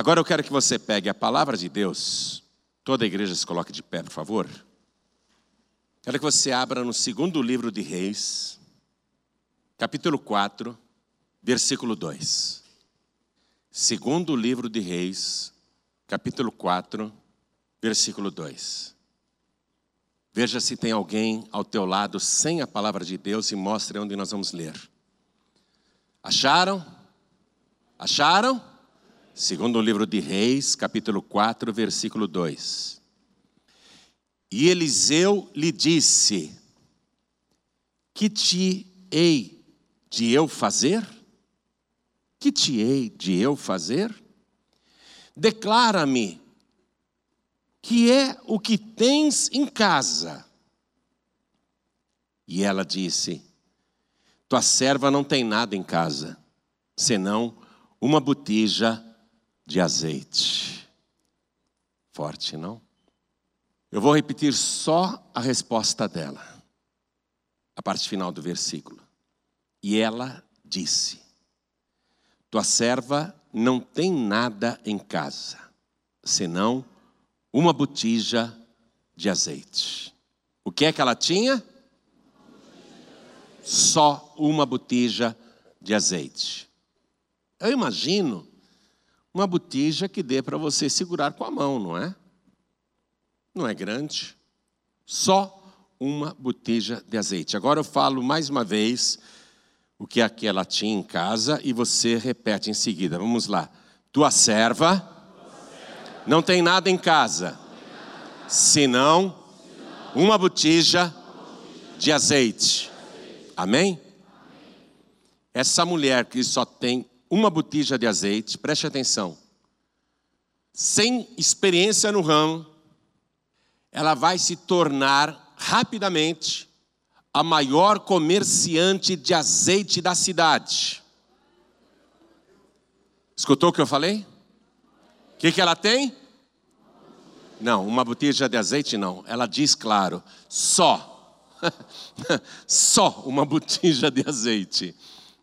Agora eu quero que você pegue a palavra de Deus. Toda a igreja se coloque de pé, por favor. Quero que você abra no segundo livro de Reis, capítulo 4, versículo 2. Segundo livro de Reis, capítulo 4, versículo 2. Veja se tem alguém ao teu lado sem a palavra de Deus e mostre onde nós vamos ler. Acharam? Acharam? Segundo o livro de Reis, capítulo 4, versículo 2. E Eliseu lhe disse: Que te hei de eu fazer? Que te hei de eu fazer? Declara-me que é o que tens em casa? E ela disse: Tua serva não tem nada em casa, senão uma botija de azeite. Forte, não? Eu vou repetir só a resposta dela, a parte final do versículo. E ela disse: Tua serva não tem nada em casa, senão uma botija de azeite. O que é que ela tinha? Só uma botija de azeite. Eu imagino uma botija que dê para você segurar com a mão, não é? Não é grande. Só uma botija de azeite. Agora eu falo mais uma vez o que é que ela tinha em casa e você repete em seguida. Vamos lá. Tua serva não tem nada em casa, senão uma botija de azeite. Amém? Essa mulher que só tem uma botija de azeite, preste atenção, sem experiência no ramo, ela vai se tornar rapidamente a maior comerciante de azeite da cidade. Escutou o que eu falei? O que, que ela tem? Não, uma botija de azeite não. Ela diz claro, só. só uma botija de azeite.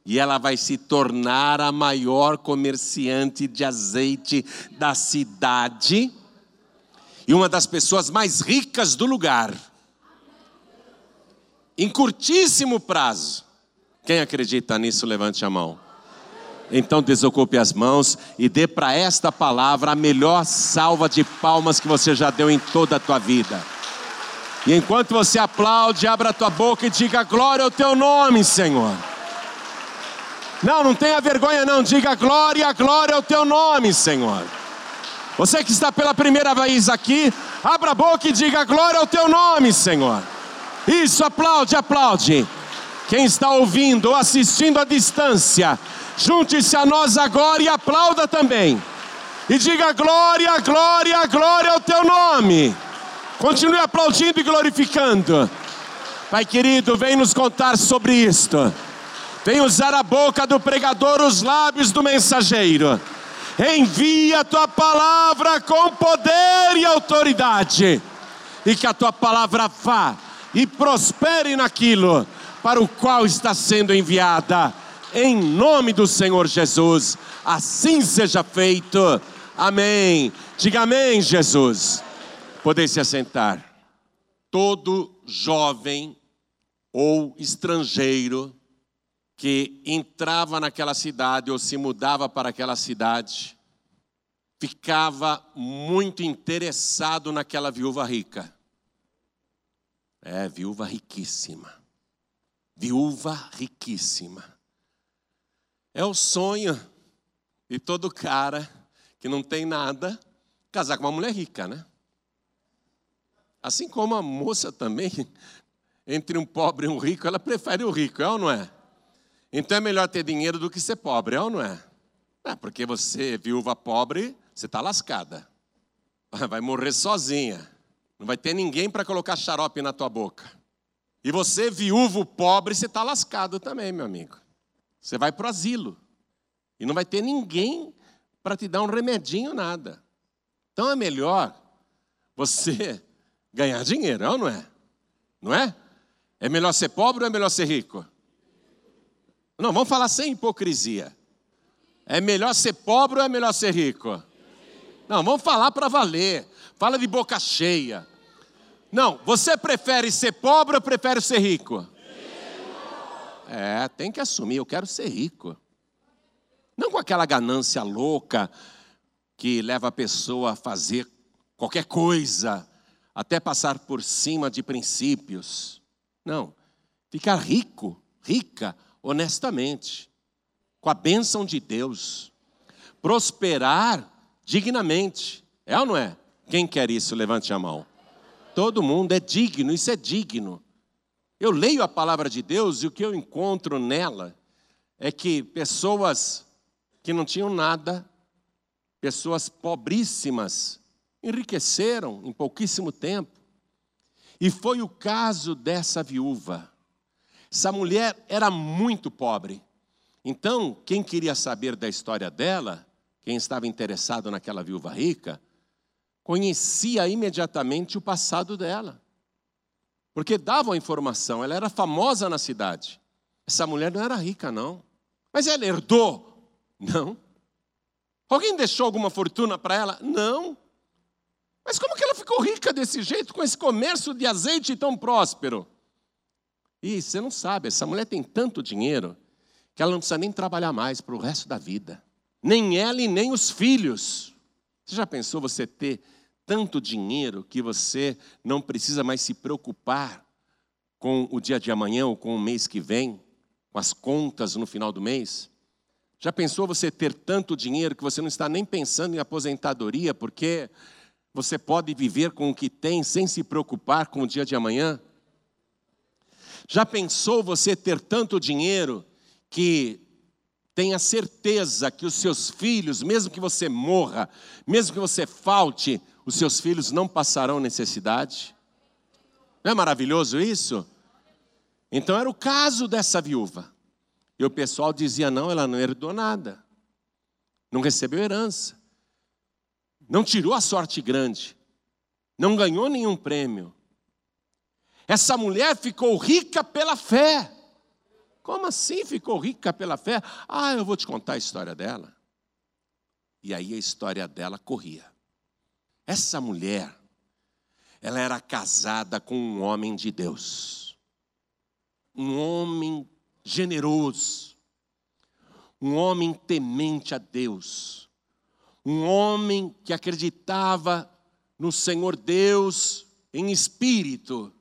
E ela vai se tornar a maior comerciante de azeite da cidade e uma das pessoas mais ricas do lugar. Em curtíssimo prazo. Quem acredita nisso, levante a mão. Então desocupe as mãos e dê para esta palavra a melhor salva de palmas que você já deu em toda a tua vida. E enquanto você aplaude, abra a tua boca e diga glória ao teu nome, Senhor. Não, não tenha vergonha não, diga glória, glória ao teu nome, Senhor. Você que está pela primeira vez aqui, abra a boca e diga glória ao teu nome, Senhor. Isso, aplaude, aplaude. Quem está ouvindo ou assistindo à distância, Junte-se a nós agora e aplauda também. E diga glória, glória, glória ao teu nome. Continue aplaudindo e glorificando. Pai querido, vem nos contar sobre isto. Vem usar a boca do pregador, os lábios do mensageiro. Envia a tua palavra com poder e autoridade. E que a tua palavra vá e prospere naquilo para o qual está sendo enviada em nome do Senhor Jesus. Assim seja feito. Amém. Diga amém, Jesus. Podem se assentar. Todo jovem ou estrangeiro que entrava naquela cidade ou se mudava para aquela cidade, ficava muito interessado naquela viúva rica. É, viúva riquíssima. Viúva riquíssima. É o sonho de todo cara que não tem nada casar com uma mulher rica, né? Assim como a moça também, entre um pobre e um rico, ela prefere o rico, é ou não é? Então é melhor ter dinheiro do que ser pobre, é ou não é? É, porque você, viúva pobre, você está lascada. Vai morrer sozinha. Não vai ter ninguém para colocar xarope na tua boca. E você, viúvo pobre, você está lascado também, meu amigo. Você vai para o asilo. E não vai ter ninguém para te dar um remedinho, nada. Então é melhor você ganhar dinheiro, é não é? Não é? É melhor ser pobre ou é melhor ser rico? Não, vamos falar sem hipocrisia. É melhor ser pobre ou é melhor ser rico? Não, vamos falar para valer. Fala de boca cheia. Não, você prefere ser pobre ou prefere ser rico? É, tem que assumir, eu quero ser rico. Não com aquela ganância louca que leva a pessoa a fazer qualquer coisa, até passar por cima de princípios. Não, ficar rico, rica, honestamente, com a bênção de Deus, prosperar dignamente. É ou não é? Quem quer isso? Levante a mão. Todo mundo é digno, isso é digno. Eu leio a palavra de Deus e o que eu encontro nela é que pessoas que não tinham nada, pessoas pobríssimas, enriqueceram em pouquíssimo tempo. E foi o caso dessa viúva. Essa mulher era muito pobre. Então, quem queria saber da história dela, quem estava interessado naquela viúva rica, conhecia imediatamente o passado dela. Porque davam a informação, ela era famosa na cidade. Essa mulher não era rica, não. Mas ela herdou? Não. Alguém deixou alguma fortuna para ela? Não. Mas como que ela ficou rica desse jeito, com esse comércio de azeite tão próspero? E você não sabe, essa mulher tem tanto dinheiro que ela não precisa nem trabalhar mais para o resto da vida. Nem ela e nem os filhos. Você já pensou você ter tanto dinheiro que você não precisa mais se preocupar com o dia de amanhã ou com o mês que vem, com as contas no final do mês? Já pensou você ter tanto dinheiro que você não está nem pensando em aposentadoria, porque você pode viver com o que tem sem se preocupar com o dia de amanhã? Já pensou você ter tanto dinheiro que tenha certeza que os seus filhos, mesmo que você morra, mesmo que você falte, os seus filhos não passarão necessidade? Não é maravilhoso isso? Então era o caso dessa viúva. E o pessoal dizia: não, ela não herdou nada, não recebeu herança, não tirou a sorte grande, não ganhou nenhum prêmio. Essa mulher ficou rica pela fé. Como assim ficou rica pela fé? Ah, eu vou te contar a história dela. E aí a história dela corria. Essa mulher, ela era casada com um homem de Deus, um homem generoso, um homem temente a Deus, um homem que acreditava no Senhor Deus em espírito.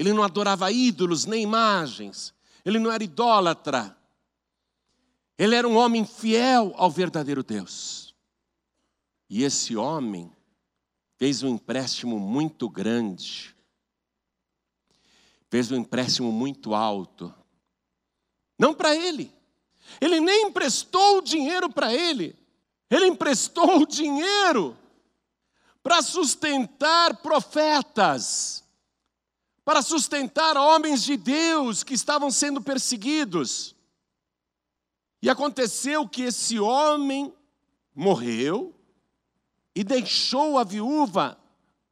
Ele não adorava ídolos nem imagens, ele não era idólatra. Ele era um homem fiel ao verdadeiro Deus. E esse homem fez um empréstimo muito grande, fez um empréstimo muito alto, não para ele, ele nem emprestou o dinheiro para ele, ele emprestou o dinheiro para sustentar profetas, para sustentar homens de Deus que estavam sendo perseguidos. E aconteceu que esse homem morreu, e deixou a viúva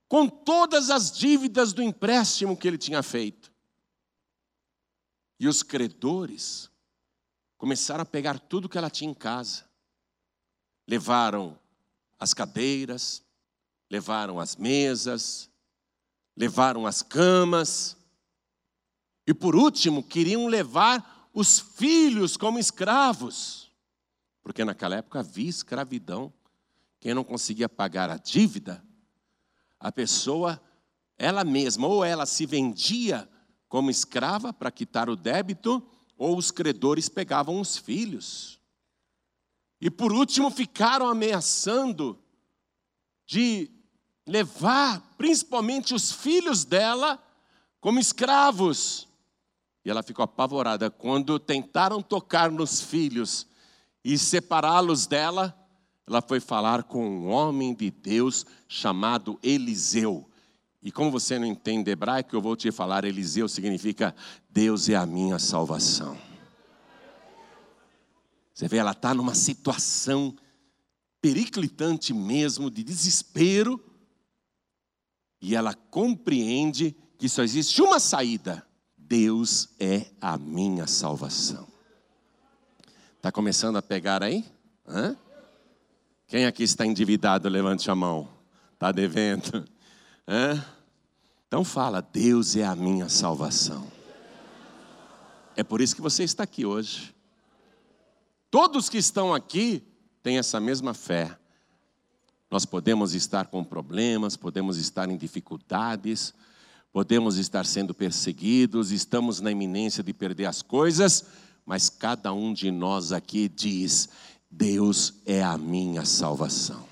com todas as dívidas do empréstimo que ele tinha feito. E os credores começaram a pegar tudo que ela tinha em casa. Levaram as cadeiras, levaram as mesas, levaram as camas. E por último, queriam levar os filhos como escravos. Porque naquela época havia escravidão quem não conseguia pagar a dívida, a pessoa, ela mesma, ou ela se vendia como escrava para quitar o débito, ou os credores pegavam os filhos. E por último ficaram ameaçando de levar principalmente os filhos dela como escravos. E ela ficou apavorada quando tentaram tocar nos filhos e separá-los dela ela foi falar com um homem de Deus chamado Eliseu. E como você não entende hebraico, eu vou te falar: Eliseu significa Deus é a minha salvação. Você vê, ela está numa situação periclitante mesmo, de desespero, e ela compreende que só existe uma saída: Deus é a minha salvação. Está começando a pegar aí? Hã? Quem aqui está endividado, levante a mão. Está devendo? É? Então fala, Deus é a minha salvação. É por isso que você está aqui hoje. Todos que estão aqui têm essa mesma fé. Nós podemos estar com problemas, podemos estar em dificuldades, podemos estar sendo perseguidos, estamos na iminência de perder as coisas, mas cada um de nós aqui diz: Deus é a minha salvação.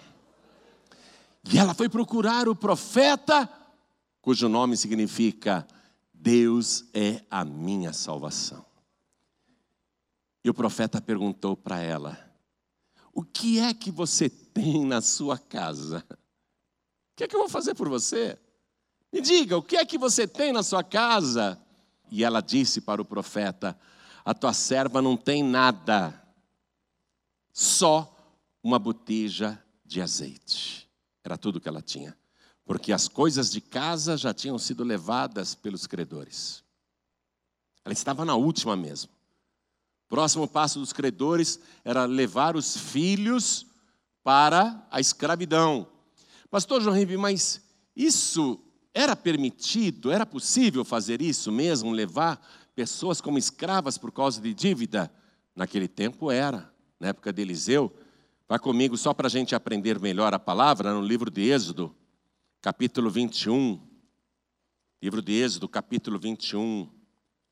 E ela foi procurar o profeta, cujo nome significa Deus é a minha salvação. E o profeta perguntou para ela: O que é que você tem na sua casa? O que é que eu vou fazer por você? Me diga, o que é que você tem na sua casa? E ela disse para o profeta: A tua serva não tem nada, só uma botija de azeite. Era tudo que ela tinha, porque as coisas de casa já tinham sido levadas pelos credores. Ela estava na última mesmo. Próximo passo dos credores era levar os filhos para a escravidão. Pastor João mas isso era permitido? Era possível fazer isso mesmo? Levar pessoas como escravas por causa de dívida? Naquele tempo era na época de Eliseu. Vá comigo só para a gente aprender melhor a palavra, no livro de Êxodo, capítulo 21. Livro de Êxodo, capítulo 21.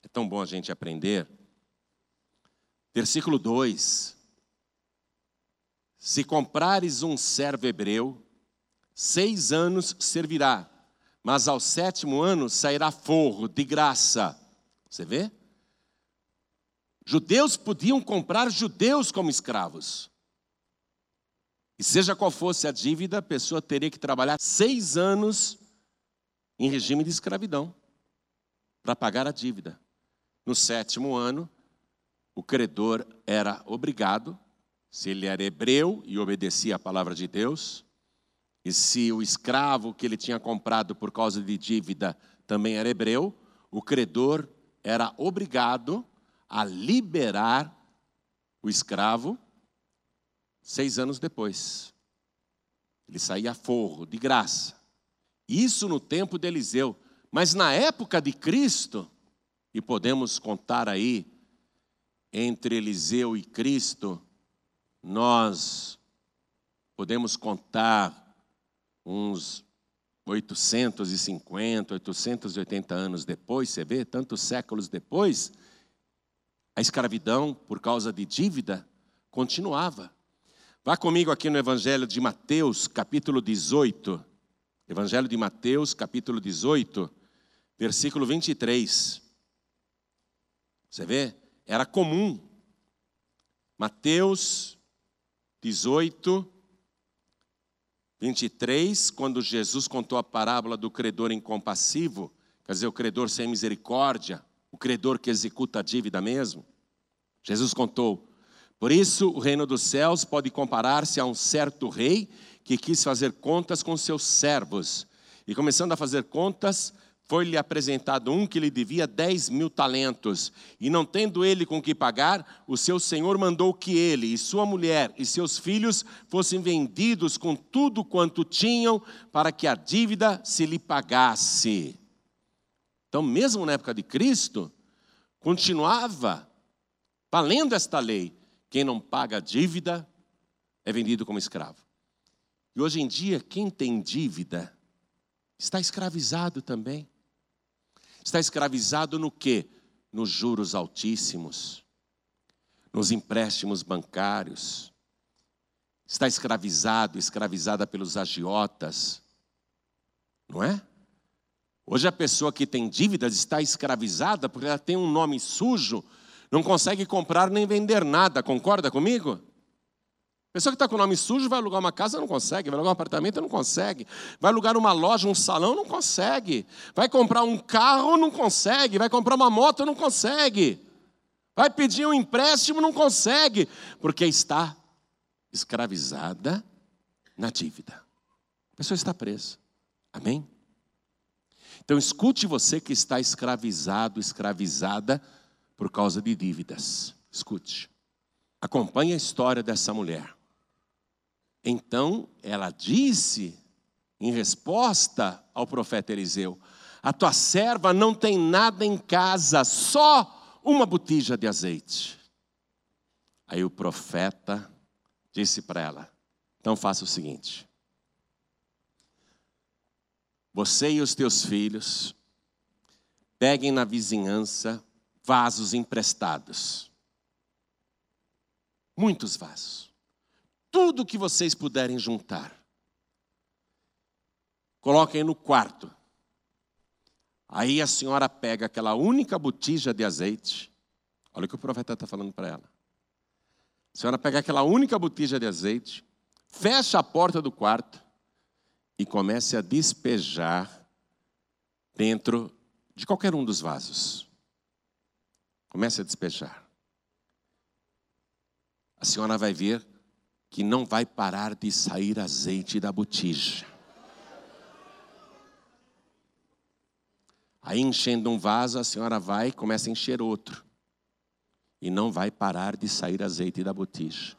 É tão bom a gente aprender. Versículo 2: Se comprares um servo hebreu, seis anos servirá, mas ao sétimo ano sairá forro de graça. Você vê? Judeus podiam comprar judeus como escravos. E seja qual fosse a dívida, a pessoa teria que trabalhar seis anos em regime de escravidão para pagar a dívida. No sétimo ano, o credor era obrigado, se ele era hebreu e obedecia a palavra de Deus, e se o escravo que ele tinha comprado por causa de dívida também era hebreu, o credor era obrigado a liberar o escravo seis anos depois. Ele saía a forro, de graça. Isso no tempo de Eliseu. Mas na época de Cristo, e podemos contar aí, entre Eliseu e Cristo, nós podemos contar uns 850, 880 anos depois, você vê, tantos séculos depois, a escravidão por causa de dívida continuava. Vá comigo aqui no Evangelho de Mateus, capítulo 18. Evangelho de Mateus, capítulo 18, versículo 23. Você vê? Era comum. Mateus 18, 23, quando Jesus contou a parábola do credor incompassivo, quer dizer, o credor sem misericórdia, o credor que executa a dívida mesmo. Jesus contou: Por isso o reino dos céus pode comparar-se a um certo rei que quis fazer contas com seus servos. E começando a fazer contas, foi-lhe apresentado um que lhe devia dez mil talentos. E não tendo ele com que pagar, o seu senhor mandou que ele e sua mulher e seus filhos fossem vendidos com tudo quanto tinham, para que a dívida se lhe pagasse. Então, mesmo na época de Cristo, continuava valendo esta lei: quem não paga a dívida é vendido como escravo. E hoje em dia, quem tem dívida está escravizado também. Está escravizado no quê? Nos juros altíssimos, nos empréstimos bancários. Está escravizado, escravizada pelos agiotas. Não é? Hoje a pessoa que tem dívidas está escravizada porque ela tem um nome sujo, não consegue comprar nem vender nada, concorda comigo? Pessoa que está com o nome sujo vai alugar uma casa, não consegue. Vai alugar um apartamento, não consegue. Vai alugar uma loja, um salão, não consegue. Vai comprar um carro, não consegue. Vai comprar uma moto, não consegue. Vai pedir um empréstimo, não consegue. Porque está escravizada na dívida. A pessoa está presa. Amém? Então escute você que está escravizado, escravizada por causa de dívidas. Escute. Acompanhe a história dessa mulher. Então ela disse, em resposta ao profeta Eliseu: A tua serva não tem nada em casa, só uma botija de azeite. Aí o profeta disse para ela: Então faça o seguinte. Você e os teus filhos peguem na vizinhança vasos emprestados. Muitos vasos tudo que vocês puderem juntar. Coloquem no quarto. Aí a senhora pega aquela única botija de azeite. Olha o que o profeta está falando para ela. A senhora pega aquela única botija de azeite, fecha a porta do quarto e comece a despejar dentro de qualquer um dos vasos. Comece a despejar. A senhora vai ver que não vai parar de sair azeite da botija. Aí enchendo um vaso, a senhora vai e começa a encher outro. E não vai parar de sair azeite da botija.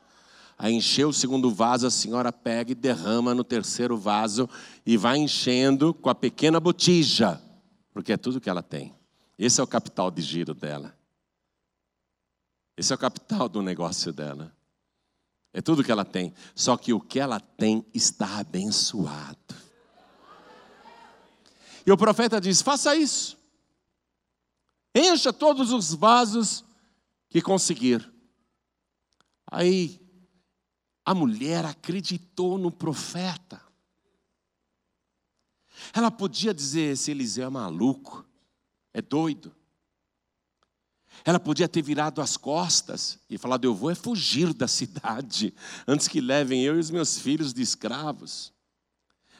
Aí encheu o segundo vaso, a senhora pega e derrama no terceiro vaso e vai enchendo com a pequena botija, porque é tudo que ela tem. Esse é o capital de giro dela. Esse é o capital do negócio dela. É tudo que ela tem. Só que o que ela tem está abençoado. E o profeta diz: faça isso. Encha todos os vasos que conseguir. Aí, a mulher acreditou no profeta. Ela podia dizer: esse Eliseu é maluco, é doido. Ela podia ter virado as costas e falado: Eu vou é fugir da cidade antes que levem eu e os meus filhos de escravos.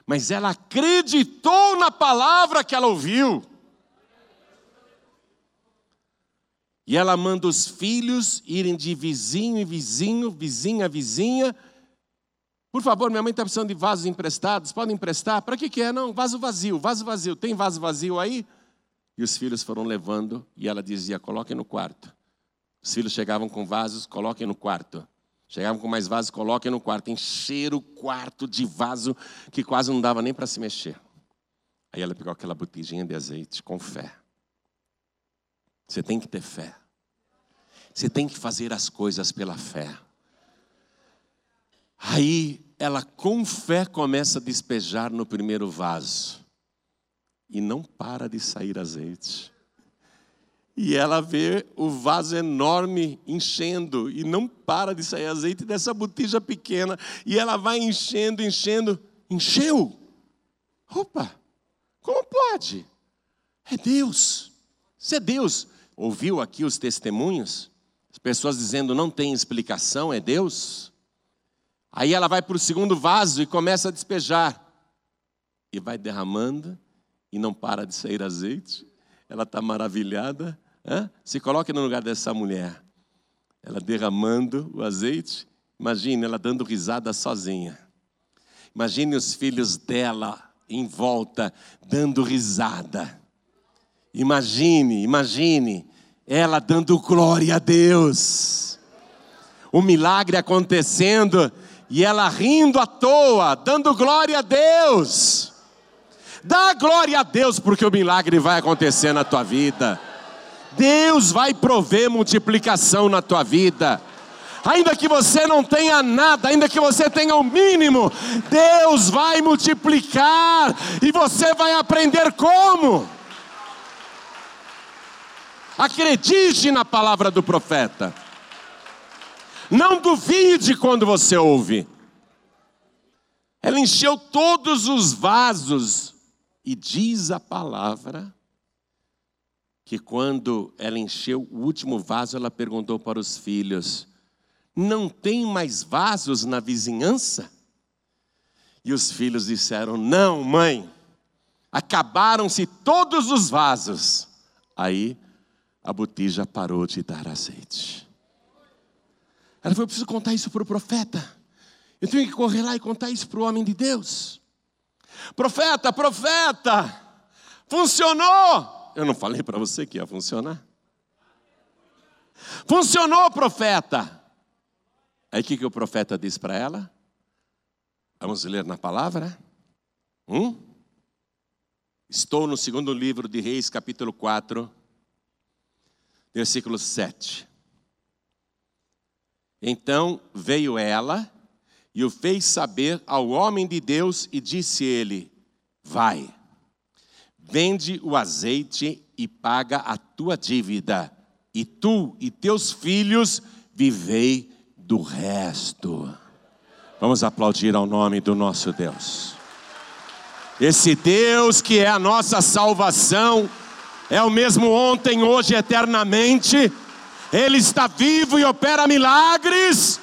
Mas ela acreditou na palavra que ela ouviu. E ela manda os filhos irem de vizinho em vizinho, vizinha a vizinha. Por favor, minha mãe está precisando de vasos emprestados, podem emprestar? Para que, que é? Não, vaso vazio, vaso vazio. Tem vaso vazio aí? E os filhos foram levando, e ela dizia: coloquem no quarto. Os filhos chegavam com vasos, coloquem no quarto. Chegavam com mais vasos, coloquem no quarto. Encheram o quarto de vaso que quase não dava nem para se mexer. Aí ela pegou aquela botijinha de azeite com fé. Você tem que ter fé. Você tem que fazer as coisas pela fé. Aí ela com fé começa a despejar no primeiro vaso e não para de sair azeite. E ela vê o vaso enorme enchendo e não para de sair azeite dessa botija pequena. E ela vai enchendo, enchendo. Encheu! Opa! Como pode? É Deus. Isso é Deus. Ouviu aqui os testemunhos? As pessoas dizendo não tem explicação, é Deus. Aí ela vai para o segundo vaso e começa a despejar. E vai derramando e não para de sair azeite. Ela está maravilhada. Se coloque no lugar dessa mulher. Ela derramando o azeite. Imagine ela dando risada sozinha. Imagine os filhos dela em volta dando risada. Imagine, imagine ela dando glória a Deus. O milagre acontecendo e ela rindo à toa, dando glória a Deus. Dá glória a Deus, porque o milagre vai acontecer na tua vida. Deus vai prover multiplicação na tua vida. Ainda que você não tenha nada, ainda que você tenha o mínimo, Deus vai multiplicar e você vai aprender como. Acredite na palavra do profeta. Não duvide quando você ouve. Ela encheu todos os vasos e diz a palavra que quando ela encheu o último vaso, ela perguntou para os filhos: Não tem mais vasos na vizinhança? E os filhos disseram: Não, mãe, acabaram-se todos os vasos. Aí a botija parou de dar azeite. Ela falou: Eu preciso contar isso para o profeta. Eu tenho que correr lá e contar isso para o homem de Deus. Profeta, profeta, funcionou. Eu não falei para você que ia funcionar? Funcionou, profeta. Aí o que, que o profeta disse para ela? Vamos ler na palavra? Um? Estou no segundo livro de Reis, capítulo 4, versículo 7. Então veio ela e o fez saber ao homem de Deus e disse ele: Vai, vende o azeite e paga a tua dívida, e tu e teus filhos vivei do resto. Vamos aplaudir ao nome do nosso Deus. Esse Deus que é a nossa salvação, é o mesmo ontem, hoje, eternamente. Ele está vivo e opera milagres.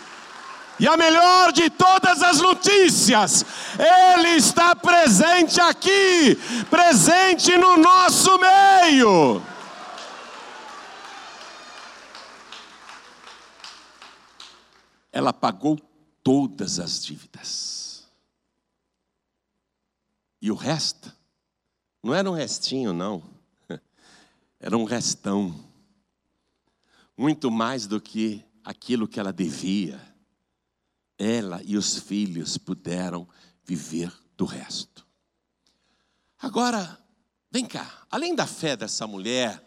E a melhor de todas as notícias, Ele está presente aqui, presente no nosso meio. Ela pagou todas as dívidas. E o resto, não era um restinho, não, era um restão, muito mais do que aquilo que ela devia. Ela e os filhos puderam viver do resto. Agora, vem cá, além da fé dessa mulher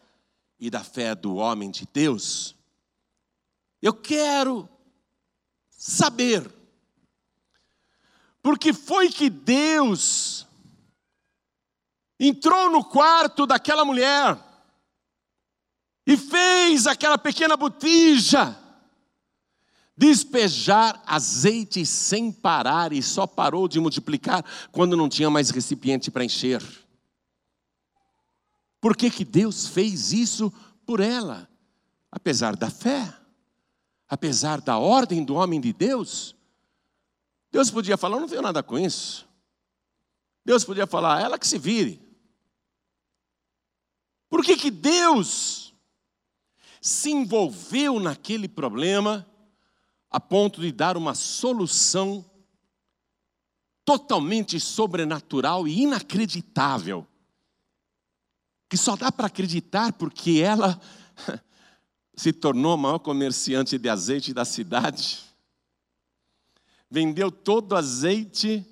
e da fé do homem de Deus, eu quero saber. Porque foi que Deus entrou no quarto daquela mulher e fez aquela pequena botija despejar azeite sem parar e só parou de multiplicar quando não tinha mais recipiente para encher. Por que, que Deus fez isso por ela? Apesar da fé apesar da ordem do homem de Deus, Deus podia falar: não tenho nada com isso. Deus podia falar: ela que se vire. Por que, que Deus se envolveu naquele problema a ponto de dar uma solução totalmente sobrenatural e inacreditável? Que só dá para acreditar porque ela se tornou o maior comerciante de azeite da cidade. Vendeu todo o azeite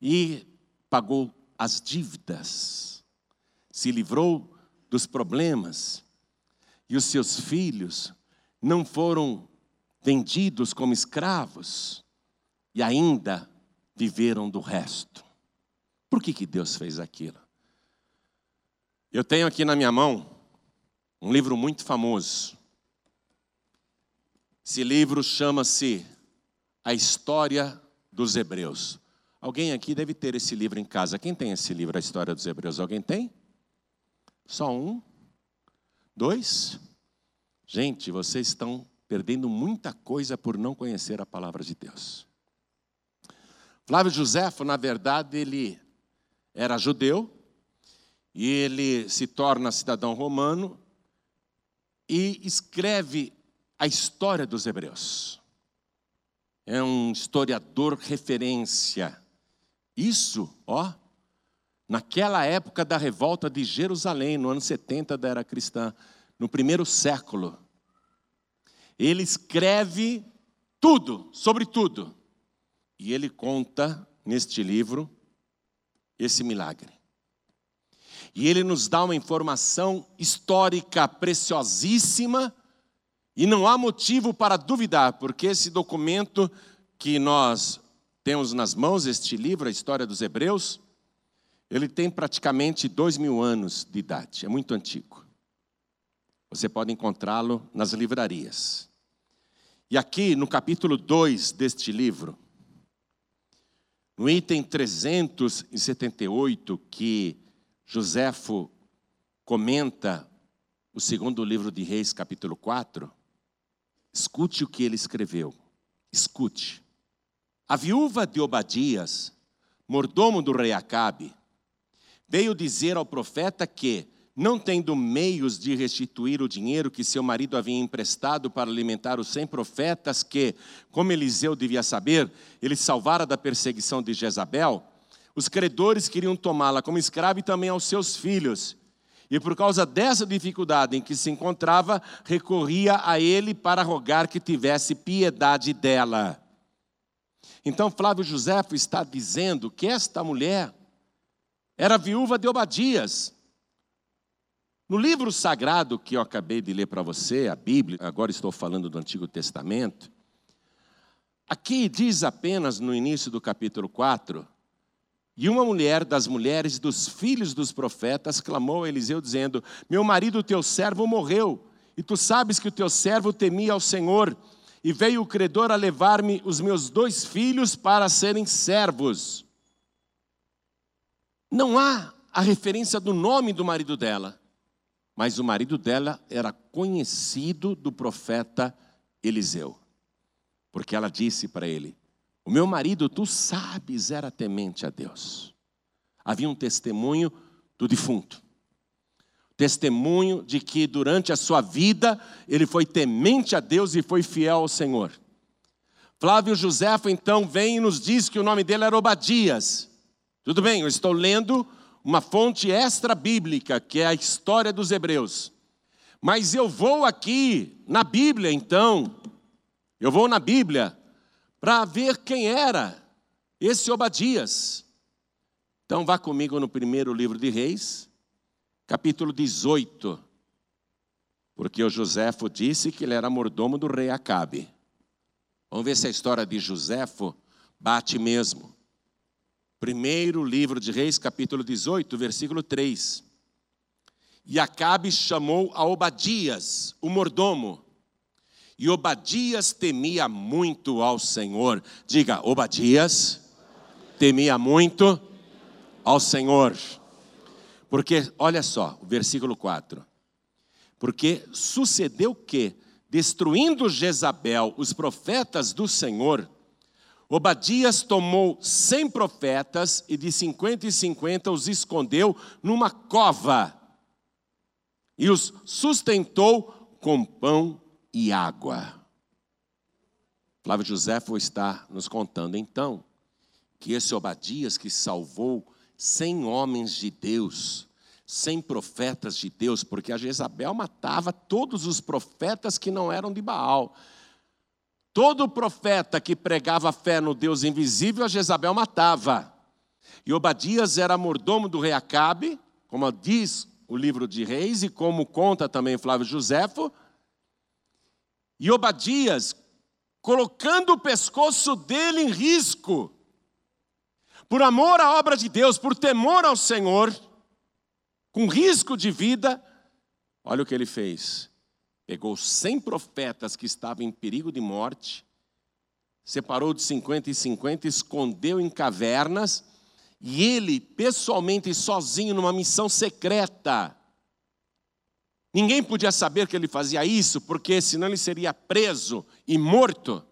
e pagou as dívidas. Se livrou dos problemas. E os seus filhos não foram vendidos como escravos e ainda viveram do resto. Por que, que Deus fez aquilo? Eu tenho aqui na minha mão um livro muito famoso. Esse livro chama-se A História dos Hebreus. Alguém aqui deve ter esse livro em casa. Quem tem esse livro, A História dos Hebreus? Alguém tem? Só um? Dois? Gente, vocês estão perdendo muita coisa por não conhecer a palavra de Deus. Flávio Josefo, na verdade, ele era judeu e ele se torna cidadão romano e escreve a história dos hebreus. É um historiador referência. Isso, ó, naquela época da revolta de Jerusalém, no ano 70 da era cristã, no primeiro século. Ele escreve tudo, sobre tudo. E ele conta neste livro esse milagre. E ele nos dá uma informação histórica preciosíssima, e não há motivo para duvidar, porque esse documento que nós temos nas mãos, este livro, a História dos Hebreus, ele tem praticamente dois mil anos de idade, é muito antigo. Você pode encontrá-lo nas livrarias. E aqui no capítulo 2 deste livro, no item 378, que Joséfo comenta o segundo livro de Reis, capítulo 4. Escute o que ele escreveu. Escute. A viúva de Obadias, mordomo do rei Acabe, veio dizer ao profeta que, não tendo meios de restituir o dinheiro que seu marido havia emprestado para alimentar os cem profetas que, como Eliseu devia saber, ele salvara da perseguição de Jezabel, os credores queriam tomá-la como escrava e também aos seus filhos. E por causa dessa dificuldade em que se encontrava, recorria a ele para rogar que tivesse piedade dela. Então Flávio Josefo está dizendo que esta mulher era viúva de Obadias. No livro sagrado que eu acabei de ler para você, a Bíblia, agora estou falando do Antigo Testamento, aqui diz apenas no início do capítulo 4 e uma mulher das mulheres dos filhos dos profetas clamou a Eliseu, dizendo: Meu marido, teu servo, morreu, e tu sabes que o teu servo temia ao Senhor, e veio o credor a levar-me os meus dois filhos para serem servos. Não há a referência do nome do marido dela, mas o marido dela era conhecido do profeta Eliseu, porque ela disse para ele: o meu marido, tu sabes, era temente a Deus. Havia um testemunho do defunto. Testemunho de que durante a sua vida ele foi temente a Deus e foi fiel ao Senhor. Flávio Josefo então vem e nos diz que o nome dele era Obadias. Tudo bem, eu estou lendo uma fonte extra bíblica, que é a história dos Hebreus. Mas eu vou aqui na Bíblia então, eu vou na Bíblia para ver quem era esse Obadias. Então vá comigo no primeiro livro de Reis, capítulo 18. Porque o Joséfo disse que ele era mordomo do rei Acabe. Vamos ver se a história de Joséfo bate mesmo. Primeiro livro de Reis, capítulo 18, versículo 3. E Acabe chamou a Obadias, o mordomo, e Obadias temia muito ao Senhor. Diga, Obadias temia muito ao Senhor. Porque, olha só, o versículo 4. Porque sucedeu que, destruindo Jezabel os profetas do Senhor, Obadias tomou cem profetas e de cinquenta e cinquenta os escondeu numa cova e os sustentou com pão e água. Flávio José foi estar nos contando então que esse Obadias que salvou cem homens de Deus, cem profetas de Deus, porque a Jezabel matava todos os profetas que não eram de Baal. Todo profeta que pregava fé no Deus invisível, a Jezabel matava. E Obadias era mordomo do rei Acabe, como diz o livro de Reis e como conta também Flávio Josefo, e Obadias, colocando o pescoço dele em risco, por amor à obra de Deus, por temor ao Senhor, com risco de vida, olha o que ele fez. Pegou cem profetas que estavam em perigo de morte, separou de 50 e 50, escondeu em cavernas, e ele, pessoalmente, sozinho, numa missão secreta, Ninguém podia saber que ele fazia isso, porque senão ele seria preso e morto.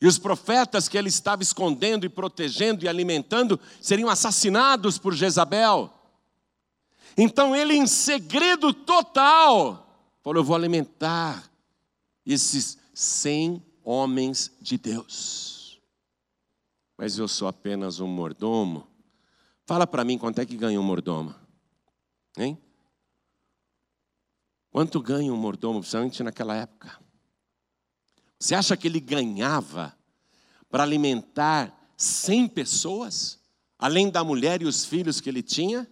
E os profetas que ele estava escondendo e protegendo e alimentando seriam assassinados por Jezabel. Então ele, em segredo total, falou: Eu vou alimentar esses cem homens de Deus. Mas eu sou apenas um mordomo. Fala para mim quanto é que ganha um mordomo. Hein? Quanto ganha um mordomo, principalmente naquela época? Você acha que ele ganhava para alimentar 100 pessoas, além da mulher e os filhos que ele tinha?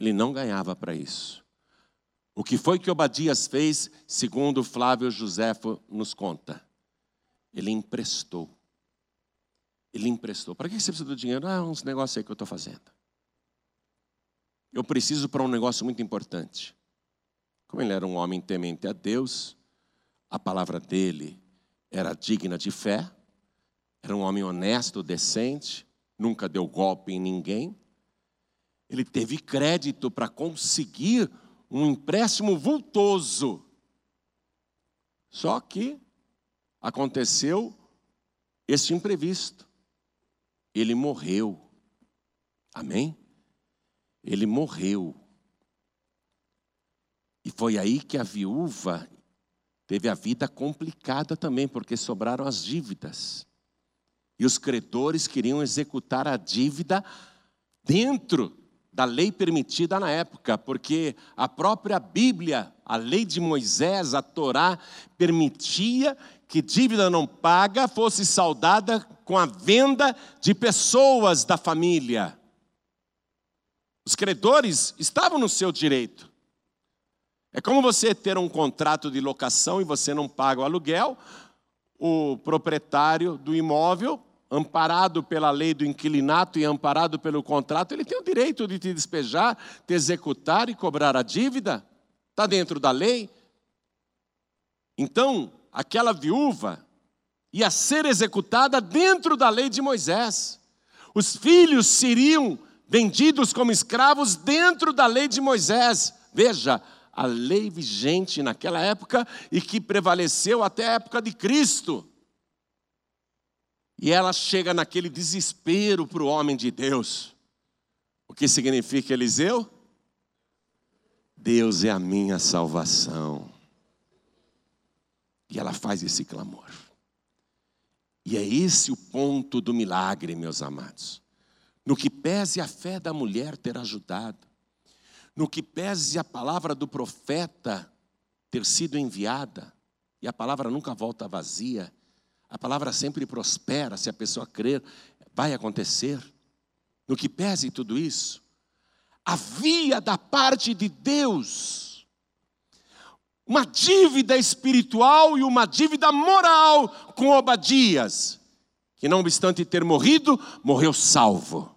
Ele não ganhava para isso. O que foi que Obadias fez, segundo Flávio Joséfo nos conta? Ele emprestou. Ele emprestou. Para que você precisa do dinheiro? Ah, uns negócios aí que eu estou fazendo. Eu preciso para um negócio muito importante. Como ele era um homem temente a Deus, a palavra dele era digna de fé, era um homem honesto, decente, nunca deu golpe em ninguém. Ele teve crédito para conseguir um empréstimo vultoso. Só que aconteceu este imprevisto. Ele morreu. Amém? Ele morreu. E foi aí que a viúva teve a vida complicada também, porque sobraram as dívidas. E os credores queriam executar a dívida dentro da lei permitida na época, porque a própria Bíblia, a lei de Moisés, a Torá, permitia que dívida não paga fosse saldada com a venda de pessoas da família. Os credores estavam no seu direito. É como você ter um contrato de locação e você não paga o aluguel, o proprietário do imóvel amparado pela lei do inquilinato e amparado pelo contrato, ele tem o direito de te despejar, te executar e cobrar a dívida. Está dentro da lei. Então, aquela viúva ia ser executada dentro da lei de Moisés. Os filhos seriam vendidos como escravos dentro da lei de Moisés. Veja, a lei vigente naquela época e que prevaleceu até a época de Cristo. E ela chega naquele desespero para o homem de Deus. O que significa Eliseu? Deus é a minha salvação. E ela faz esse clamor. E é esse o ponto do milagre, meus amados. No que pese a fé da mulher ter ajudado, no que pese a palavra do profeta ter sido enviada, e a palavra nunca volta vazia, a palavra sempre prospera, se a pessoa crer, vai acontecer. No que pese tudo isso, havia da parte de Deus uma dívida espiritual e uma dívida moral com Obadias, que não obstante ter morrido, morreu salvo.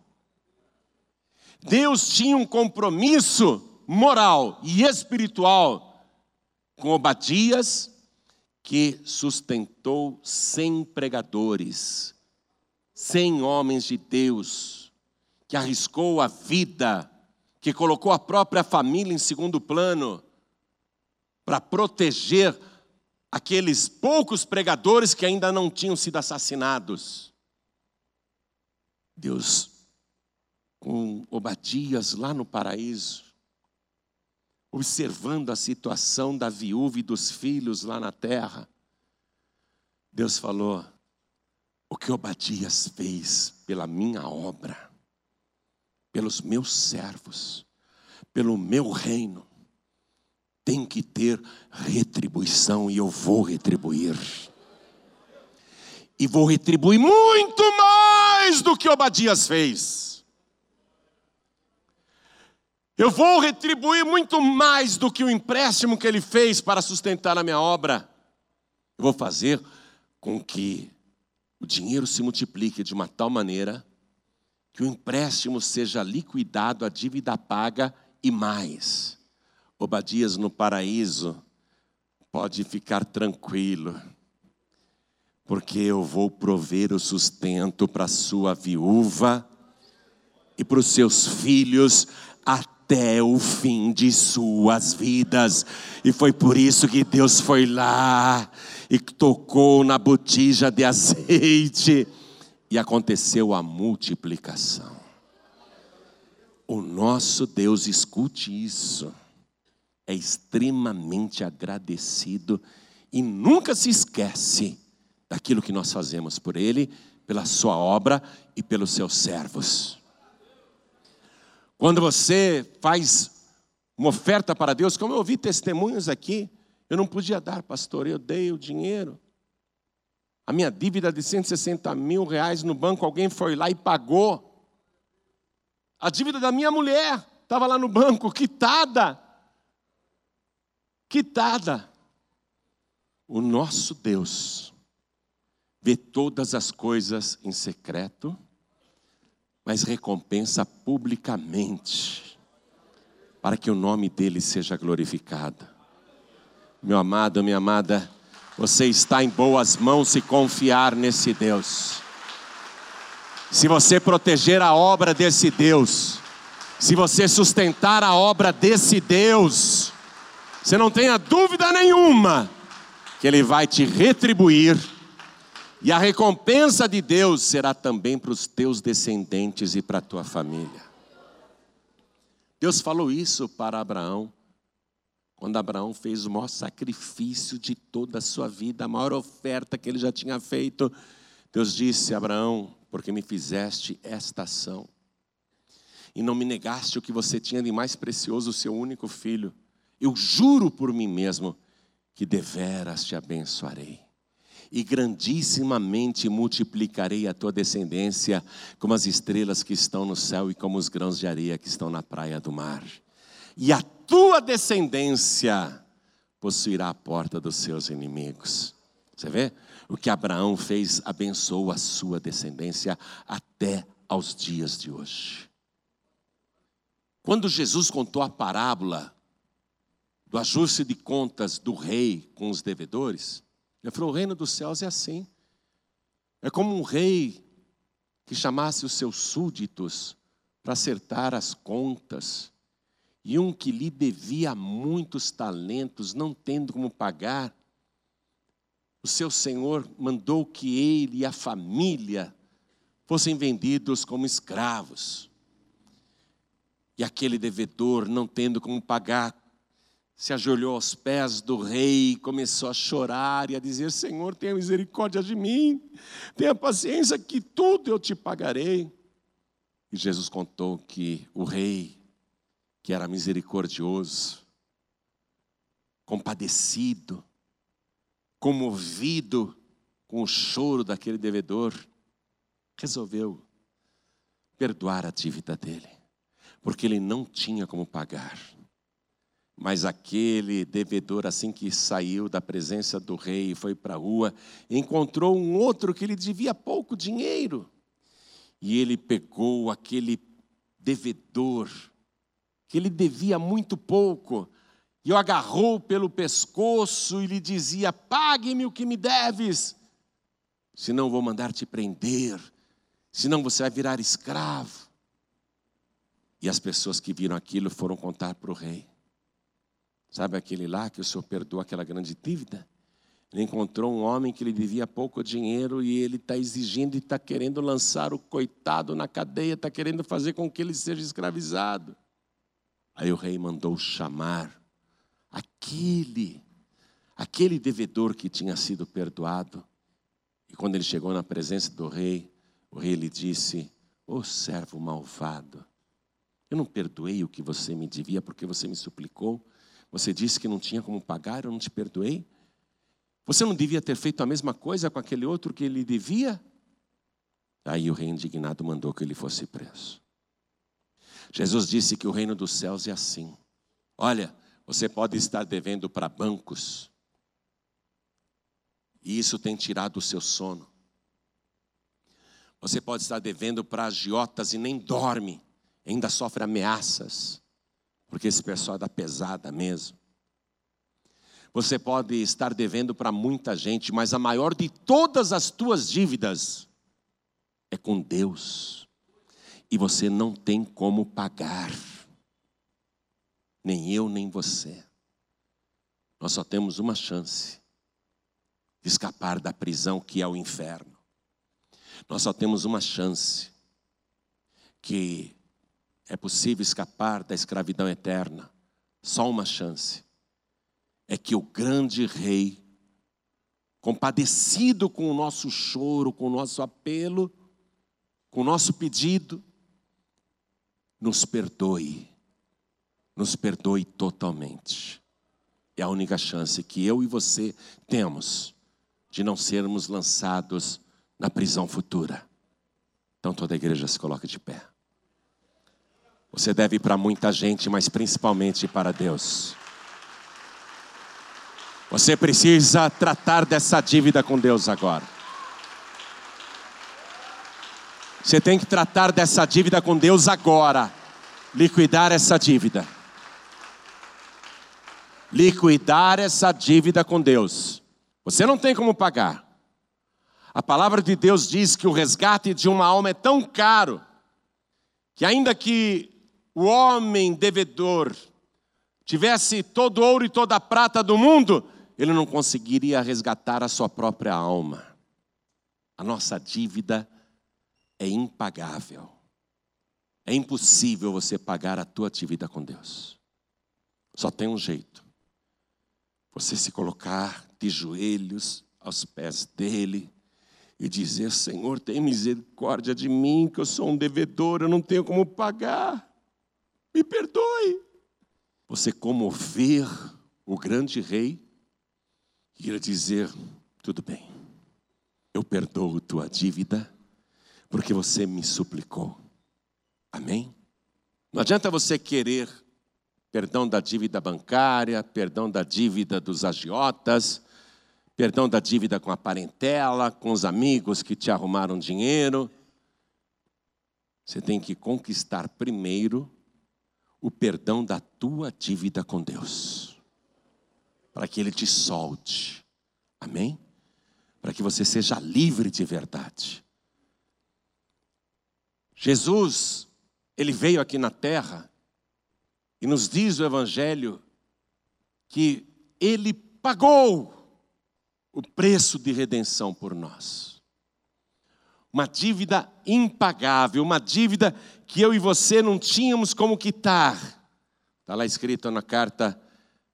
Deus tinha um compromisso moral e espiritual com Obadias que sustentou cem pregadores, cem homens de Deus, que arriscou a vida, que colocou a própria família em segundo plano, para proteger aqueles poucos pregadores que ainda não tinham sido assassinados. Deus, com Obadias lá no paraíso, observando a situação da viúva e dos filhos lá na terra, Deus falou: o que Obadias fez pela minha obra, pelos meus servos, pelo meu reino, tem que ter retribuição e eu vou retribuir. E vou retribuir muito mais do que Obadias fez. Eu vou retribuir muito mais do que o empréstimo que ele fez para sustentar a minha obra. Eu vou fazer com que o dinheiro se multiplique de uma tal maneira que o empréstimo seja liquidado, a dívida paga e mais. Obadias no paraíso pode ficar tranquilo, porque eu vou prover o sustento para sua viúva e para os seus filhos até o fim de suas vidas. E foi por isso que Deus foi lá e tocou na botija de azeite e aconteceu a multiplicação. O nosso Deus, escute isso, é extremamente agradecido e nunca se esquece daquilo que nós fazemos por Ele, pela Sua obra e pelos seus servos. Quando você faz uma oferta para Deus, como eu ouvi testemunhos aqui, eu não podia dar, pastor, eu dei o dinheiro. A minha dívida de 160 mil reais no banco, alguém foi lá e pagou. A dívida da minha mulher estava lá no banco, quitada. Quitada. O nosso Deus vê todas as coisas em secreto mas recompensa publicamente, para que o nome dele seja glorificado. Meu amado, minha amada, você está em boas mãos se confiar nesse Deus. Se você proteger a obra desse Deus, se você sustentar a obra desse Deus, você não tenha dúvida nenhuma que Ele vai te retribuir e a recompensa de Deus será também para os teus descendentes e para a tua família. Deus falou isso para Abraão, quando Abraão fez o maior sacrifício de toda a sua vida, a maior oferta que ele já tinha feito. Deus disse: Abraão, porque me fizeste esta ação. e não me negaste o que você tinha de mais precioso, o seu único filho. Eu juro por mim mesmo que deveras te abençoarei. E grandissimamente multiplicarei a tua descendência como as estrelas que estão no céu e como os grãos de areia que estão na praia do mar. E a tua descendência possuirá a porta dos seus inimigos. Você vê? O que Abraão fez abençoou a sua descendência até aos dias de hoje. Quando Jesus contou a parábola do ajuste de contas do rei com os devedores, ele falou: o reino dos céus é assim. É como um rei que chamasse os seus súditos para acertar as contas, e um que lhe devia muitos talentos, não tendo como pagar, o seu senhor mandou que ele e a família fossem vendidos como escravos. E aquele devedor, não tendo como pagar, se ajoelhou aos pés do rei começou a chorar e a dizer: Senhor, tenha misericórdia de mim, tenha paciência, que tudo eu te pagarei. E Jesus contou que o rei, que era misericordioso, compadecido, comovido com o choro daquele devedor, resolveu perdoar a dívida dele porque ele não tinha como pagar. Mas aquele devedor, assim que saiu da presença do rei e foi para a rua, encontrou um outro que lhe devia pouco dinheiro. E ele pegou aquele devedor, que ele devia muito pouco, e o agarrou pelo pescoço e lhe dizia: Pague-me o que me deves, senão vou mandar te prender, senão você vai virar escravo. E as pessoas que viram aquilo foram contar para o rei. Sabe aquele lá que o senhor perdoou aquela grande dívida? Ele encontrou um homem que lhe devia pouco dinheiro e ele está exigindo e está querendo lançar o coitado na cadeia, está querendo fazer com que ele seja escravizado. Aí o rei mandou chamar aquele, aquele devedor que tinha sido perdoado. E quando ele chegou na presença do rei, o rei lhe disse: Ô oh, servo malvado, eu não perdoei o que você me devia porque você me suplicou. Você disse que não tinha como pagar, eu não te perdoei. Você não devia ter feito a mesma coisa com aquele outro que ele devia? Aí o rei indignado mandou que ele fosse preso. Jesus disse que o reino dos céus é assim. Olha, você pode estar devendo para bancos, e isso tem tirado o seu sono. Você pode estar devendo para agiotas e nem dorme ainda sofre ameaças, porque esse pessoal é da pesada mesmo. Você pode estar devendo para muita gente, mas a maior de todas as tuas dívidas é com Deus. E você não tem como pagar. Nem eu, nem você. Nós só temos uma chance de escapar da prisão que é o inferno. Nós só temos uma chance que é possível escapar da escravidão eterna. Só uma chance. É que o grande rei, compadecido com o nosso choro, com o nosso apelo, com o nosso pedido, nos perdoe. Nos perdoe totalmente. É a única chance que eu e você temos de não sermos lançados na prisão futura. Então toda a igreja se coloca de pé. Você deve para muita gente, mas principalmente para Deus. Você precisa tratar dessa dívida com Deus agora. Você tem que tratar dessa dívida com Deus agora. Liquidar essa dívida. Liquidar essa dívida com Deus. Você não tem como pagar. A palavra de Deus diz que o resgate de uma alma é tão caro que ainda que o homem devedor tivesse todo ouro e toda a prata do mundo, ele não conseguiria resgatar a sua própria alma. A nossa dívida é impagável. É impossível você pagar a tua dívida com Deus. Só tem um jeito. Você se colocar de joelhos aos pés dele, e dizer: Senhor, tem misericórdia de mim, que eu sou um devedor, eu não tenho como pagar, me perdoe. Você comover o grande rei e ele dizer: Tudo bem, eu perdoo tua dívida, porque você me suplicou. Amém? Não adianta você querer perdão da dívida bancária, perdão da dívida dos agiotas, perdão da dívida com a parentela, com os amigos que te arrumaram dinheiro. Você tem que conquistar primeiro o perdão da tua dívida com Deus, para que Ele te solte, amém? Para que você seja livre de verdade. Jesus, Ele veio aqui na terra e nos diz o Evangelho que Ele pagou o preço de redenção por nós. Uma dívida impagável, uma dívida que eu e você não tínhamos como quitar. Está lá escrito na carta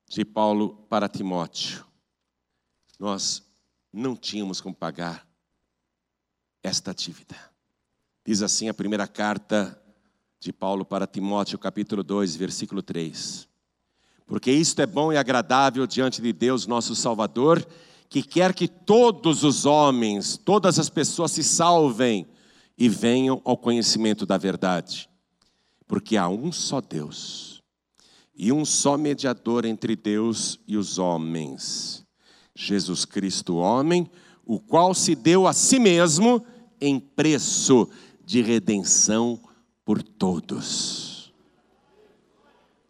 de Paulo para Timóteo. Nós não tínhamos como pagar esta dívida. Diz assim a primeira carta de Paulo para Timóteo, capítulo 2, versículo 3. Porque isto é bom e agradável diante de Deus, nosso Salvador, que quer que todos os homens, todas as pessoas se salvem e venham ao conhecimento da verdade. Porque há um só Deus e um só mediador entre Deus e os homens, Jesus Cristo, homem, o qual se deu a si mesmo em preço de redenção por todos.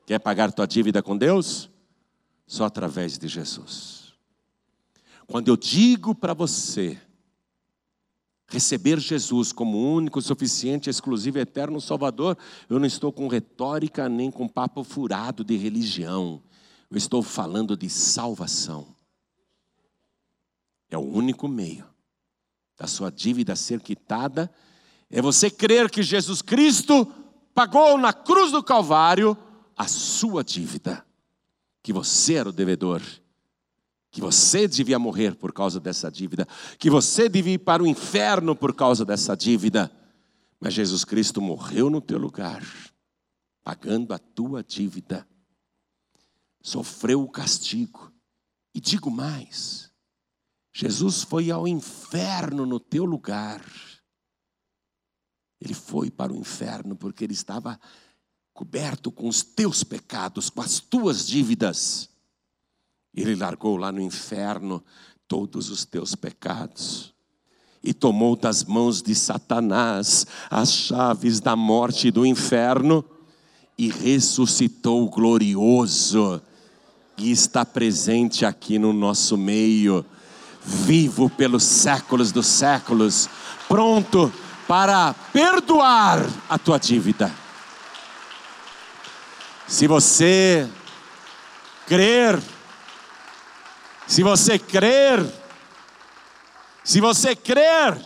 Quer pagar tua dívida com Deus? Só através de Jesus. Quando eu digo para você receber Jesus como único, suficiente, exclusivo, eterno Salvador, eu não estou com retórica nem com papo furado de religião. Eu estou falando de salvação. É o único meio da sua dívida ser quitada. É você crer que Jesus Cristo pagou na cruz do Calvário a sua dívida, que você era o devedor que você devia morrer por causa dessa dívida, que você devia ir para o inferno por causa dessa dívida. Mas Jesus Cristo morreu no teu lugar, pagando a tua dívida, sofreu o castigo. E digo mais: Jesus foi ao inferno no teu lugar. Ele foi para o inferno porque ele estava coberto com os teus pecados, com as tuas dívidas. Ele largou lá no inferno todos os teus pecados e tomou das mãos de Satanás as chaves da morte e do inferno e ressuscitou glorioso e está presente aqui no nosso meio, vivo pelos séculos dos séculos, pronto para perdoar a tua dívida. Se você crer se você crer, se você crer,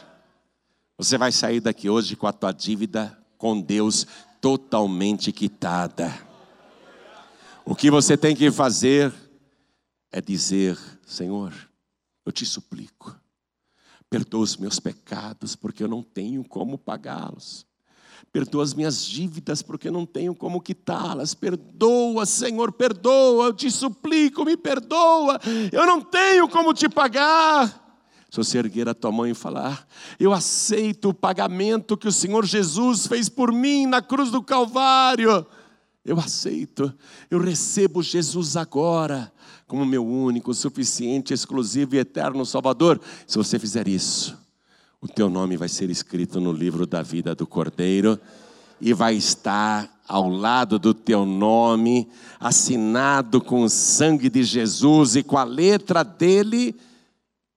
você vai sair daqui hoje com a tua dívida com Deus totalmente quitada. O que você tem que fazer é dizer: Senhor, eu te suplico, perdoa os meus pecados, porque eu não tenho como pagá-los. Perdoa as minhas dívidas, porque não tenho como quitá-las. Perdoa, Senhor, perdoa. Eu te suplico, me perdoa. Eu não tenho como te pagar. Se você erguer a tua mão e falar, eu aceito o pagamento que o Senhor Jesus fez por mim na cruz do Calvário. Eu aceito, eu recebo Jesus agora como meu único, suficiente, exclusivo e eterno Salvador. Se você fizer isso, o teu nome vai ser escrito no livro da vida do Cordeiro e vai estar ao lado do teu nome, assinado com o sangue de Jesus e com a letra dele,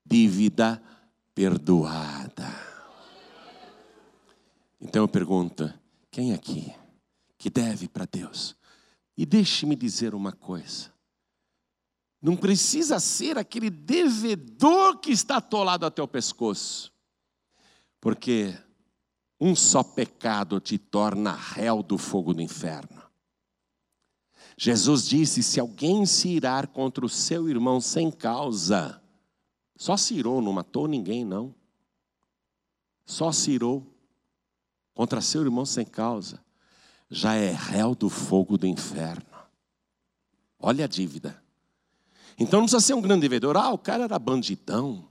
dívida perdoada. Então eu pergunto: quem aqui que deve para Deus? E deixe-me dizer uma coisa. Não precisa ser aquele devedor que está atolado até o pescoço. Porque um só pecado te torna réu do fogo do inferno. Jesus disse: se alguém se irar contra o seu irmão sem causa, só se irou, não matou ninguém, não. só se irou contra seu irmão sem causa, já é réu do fogo do inferno. Olha a dívida. Então não precisa ser um grande devedor. Ah, o cara era bandidão.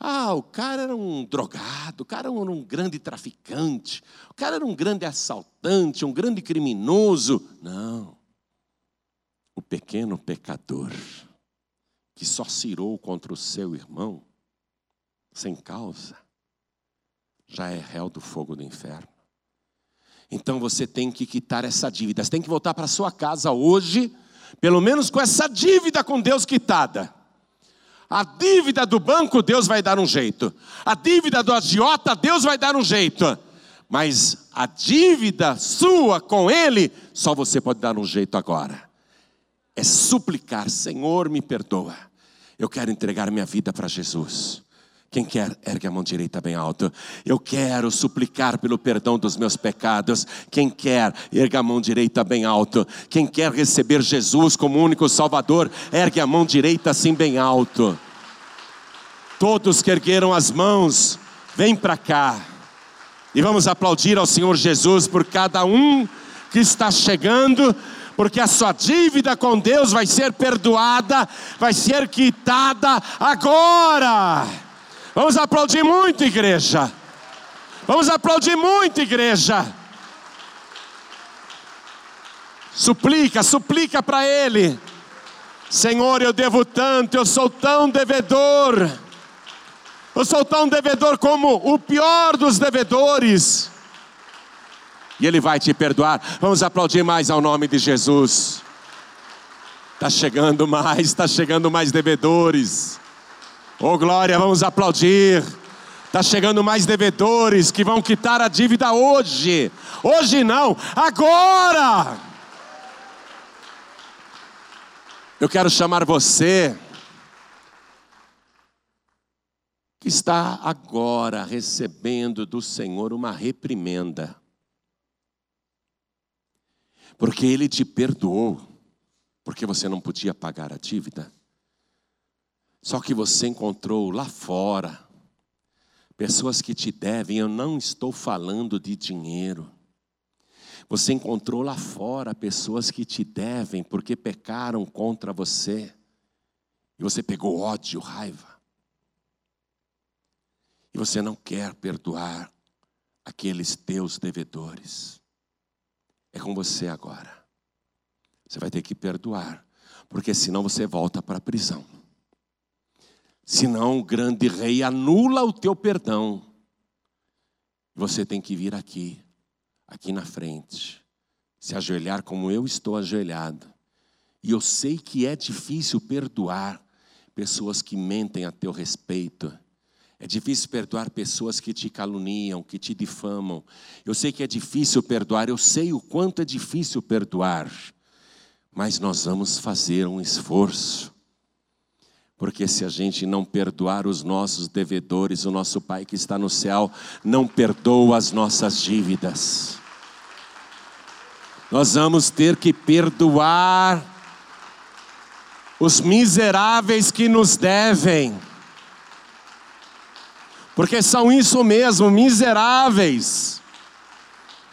Ah, o cara era um drogado, o cara era um grande traficante, o cara era um grande assaltante, um grande criminoso. Não. O pequeno pecador que só cirou contra o seu irmão, sem causa, já é réu do fogo do inferno. Então você tem que quitar essa dívida, você tem que voltar para sua casa hoje, pelo menos com essa dívida com Deus quitada. A dívida do banco, Deus vai dar um jeito. A dívida do agiota, Deus vai dar um jeito. Mas a dívida sua com Ele, só você pode dar um jeito agora. É suplicar, Senhor, me perdoa. Eu quero entregar minha vida para Jesus. Quem quer, ergue a mão direita bem alto. Eu quero suplicar pelo perdão dos meus pecados. Quem quer, ergue a mão direita bem alto. Quem quer receber Jesus como único Salvador, ergue a mão direita assim bem alto. Todos que ergueram as mãos, vem para cá. E vamos aplaudir ao Senhor Jesus por cada um que está chegando porque a sua dívida com Deus vai ser perdoada, vai ser quitada agora. Vamos aplaudir muito, igreja. Vamos aplaudir muito, igreja. Suplica, suplica para Ele. Senhor, eu devo tanto, eu sou tão devedor. Eu sou tão devedor como o pior dos devedores. E Ele vai te perdoar. Vamos aplaudir mais ao nome de Jesus. Está chegando mais, está chegando mais devedores. Oh glória, vamos aplaudir. Está chegando mais devedores que vão quitar a dívida hoje. Hoje não, agora. Eu quero chamar você que está agora recebendo do Senhor uma reprimenda. Porque Ele te perdoou, porque você não podia pagar a dívida. Só que você encontrou lá fora pessoas que te devem, eu não estou falando de dinheiro. Você encontrou lá fora pessoas que te devem porque pecaram contra você. E você pegou ódio, raiva. E você não quer perdoar aqueles teus devedores. É com você agora. Você vai ter que perdoar, porque senão você volta para a prisão. Senão o grande rei anula o teu perdão. Você tem que vir aqui, aqui na frente, se ajoelhar como eu estou ajoelhado. E eu sei que é difícil perdoar pessoas que mentem a teu respeito. É difícil perdoar pessoas que te caluniam, que te difamam. Eu sei que é difícil perdoar, eu sei o quanto é difícil perdoar. Mas nós vamos fazer um esforço. Porque se a gente não perdoar os nossos devedores, o nosso Pai que está no céu não perdoa as nossas dívidas. Nós vamos ter que perdoar os miseráveis que nos devem. Porque são isso mesmo, miseráveis.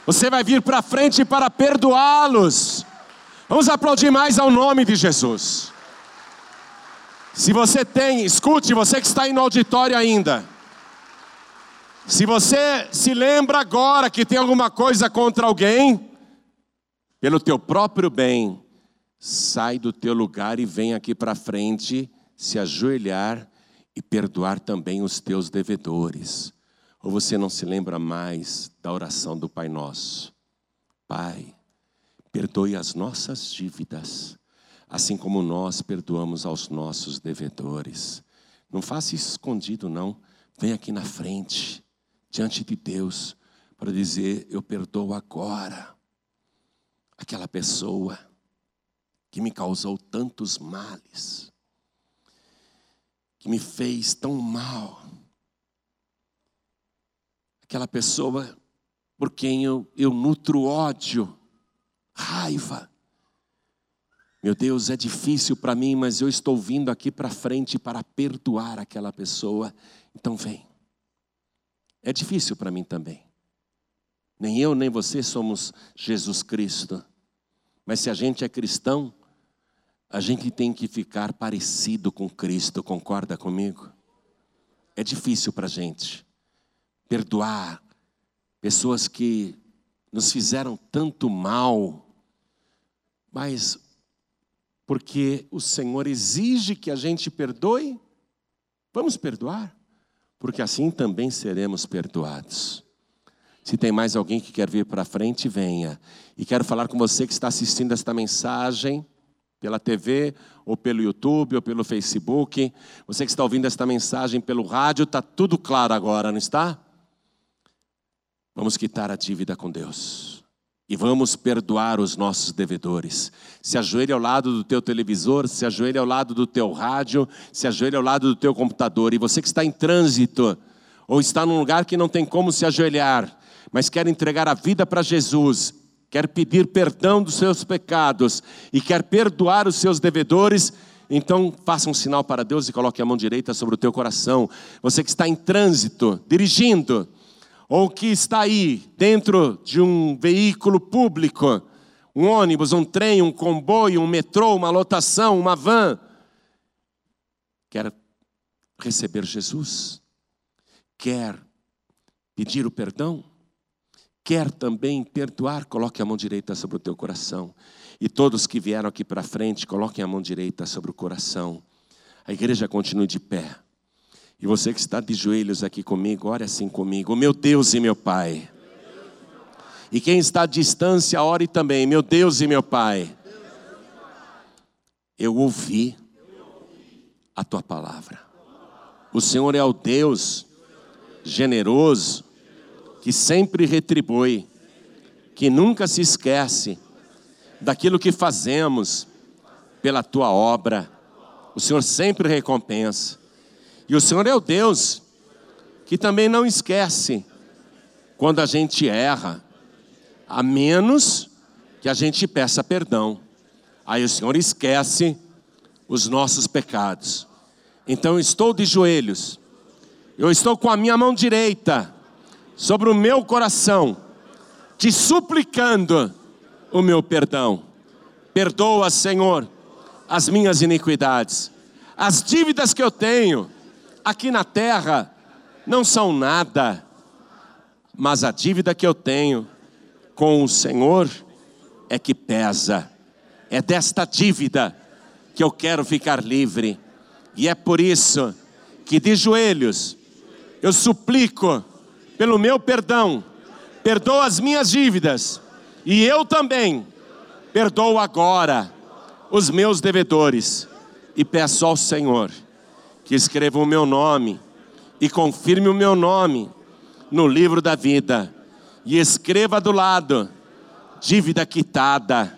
Você vai vir para frente para perdoá-los. Vamos aplaudir mais ao nome de Jesus. Se você tem, escute, você que está aí no auditório ainda. Se você se lembra agora que tem alguma coisa contra alguém, pelo teu próprio bem, sai do teu lugar e vem aqui para frente, se ajoelhar e perdoar também os teus devedores. Ou você não se lembra mais da oração do Pai Nosso? Pai, perdoe as nossas dívidas assim como nós perdoamos aos nossos devedores. Não faça isso escondido, não. Vem aqui na frente, diante de Deus, para dizer: Eu perdoo agora aquela pessoa que me causou tantos males, que me fez tão mal, aquela pessoa por quem eu, eu nutro ódio, raiva meu Deus, é difícil para mim, mas eu estou vindo aqui para frente para perdoar aquela pessoa. Então vem. É difícil para mim também. Nem eu nem você somos Jesus Cristo. Mas se a gente é cristão, a gente tem que ficar parecido com Cristo, concorda comigo? É difícil para a gente perdoar pessoas que nos fizeram tanto mal, mas porque o Senhor exige que a gente perdoe, vamos perdoar, porque assim também seremos perdoados. Se tem mais alguém que quer vir para frente, venha. E quero falar com você que está assistindo esta mensagem pela TV, ou pelo YouTube, ou pelo Facebook. Você que está ouvindo esta mensagem pelo rádio, está tudo claro agora, não está? Vamos quitar a dívida com Deus. E vamos perdoar os nossos devedores. Se ajoelhe ao lado do teu televisor, se ajoelhe ao lado do teu rádio, se ajoelhe ao lado do teu computador. E você que está em trânsito, ou está num lugar que não tem como se ajoelhar, mas quer entregar a vida para Jesus, quer pedir perdão dos seus pecados e quer perdoar os seus devedores, então faça um sinal para Deus e coloque a mão direita sobre o teu coração. Você que está em trânsito, dirigindo, ou que está aí dentro de um veículo público, um ônibus, um trem, um comboio, um metrô, uma lotação, uma van, quer receber Jesus, quer pedir o perdão, quer também perdoar, coloque a mão direita sobre o teu coração. E todos que vieram aqui para frente, coloquem a mão direita sobre o coração. A igreja continue de pé. E você que está de joelhos aqui comigo, ore assim comigo. Meu Deus e meu Pai. E quem está à distância, ore também. Meu Deus e meu Pai. Eu ouvi a tua palavra. O Senhor é o Deus generoso, que sempre retribui, que nunca se esquece daquilo que fazemos pela tua obra. O Senhor sempre recompensa. E o Senhor é o Deus que também não esquece quando a gente erra, a menos que a gente peça perdão. Aí o Senhor esquece os nossos pecados. Então eu estou de joelhos, eu estou com a minha mão direita sobre o meu coração, te suplicando o meu perdão. Perdoa, Senhor, as minhas iniquidades, as dívidas que eu tenho aqui na terra não são nada, mas a dívida que eu tenho com o Senhor é que pesa. É desta dívida que eu quero ficar livre. E é por isso que de joelhos eu suplico pelo meu perdão, perdoa as minhas dívidas, e eu também perdoo agora os meus devedores, e peço ao Senhor que escreva o meu nome e confirme o meu nome no livro da vida e escreva do lado dívida quitada,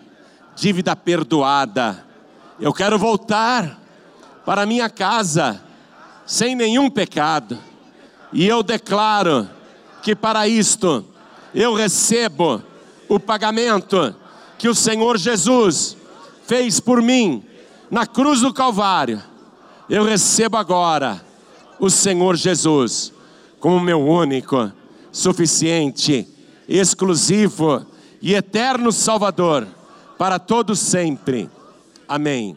dívida perdoada. Eu quero voltar para minha casa sem nenhum pecado. E eu declaro que para isto eu recebo o pagamento que o Senhor Jesus fez por mim na cruz do Calvário eu recebo agora o Senhor Jesus como meu único, suficiente, exclusivo e eterno Salvador para todos sempre. Amém.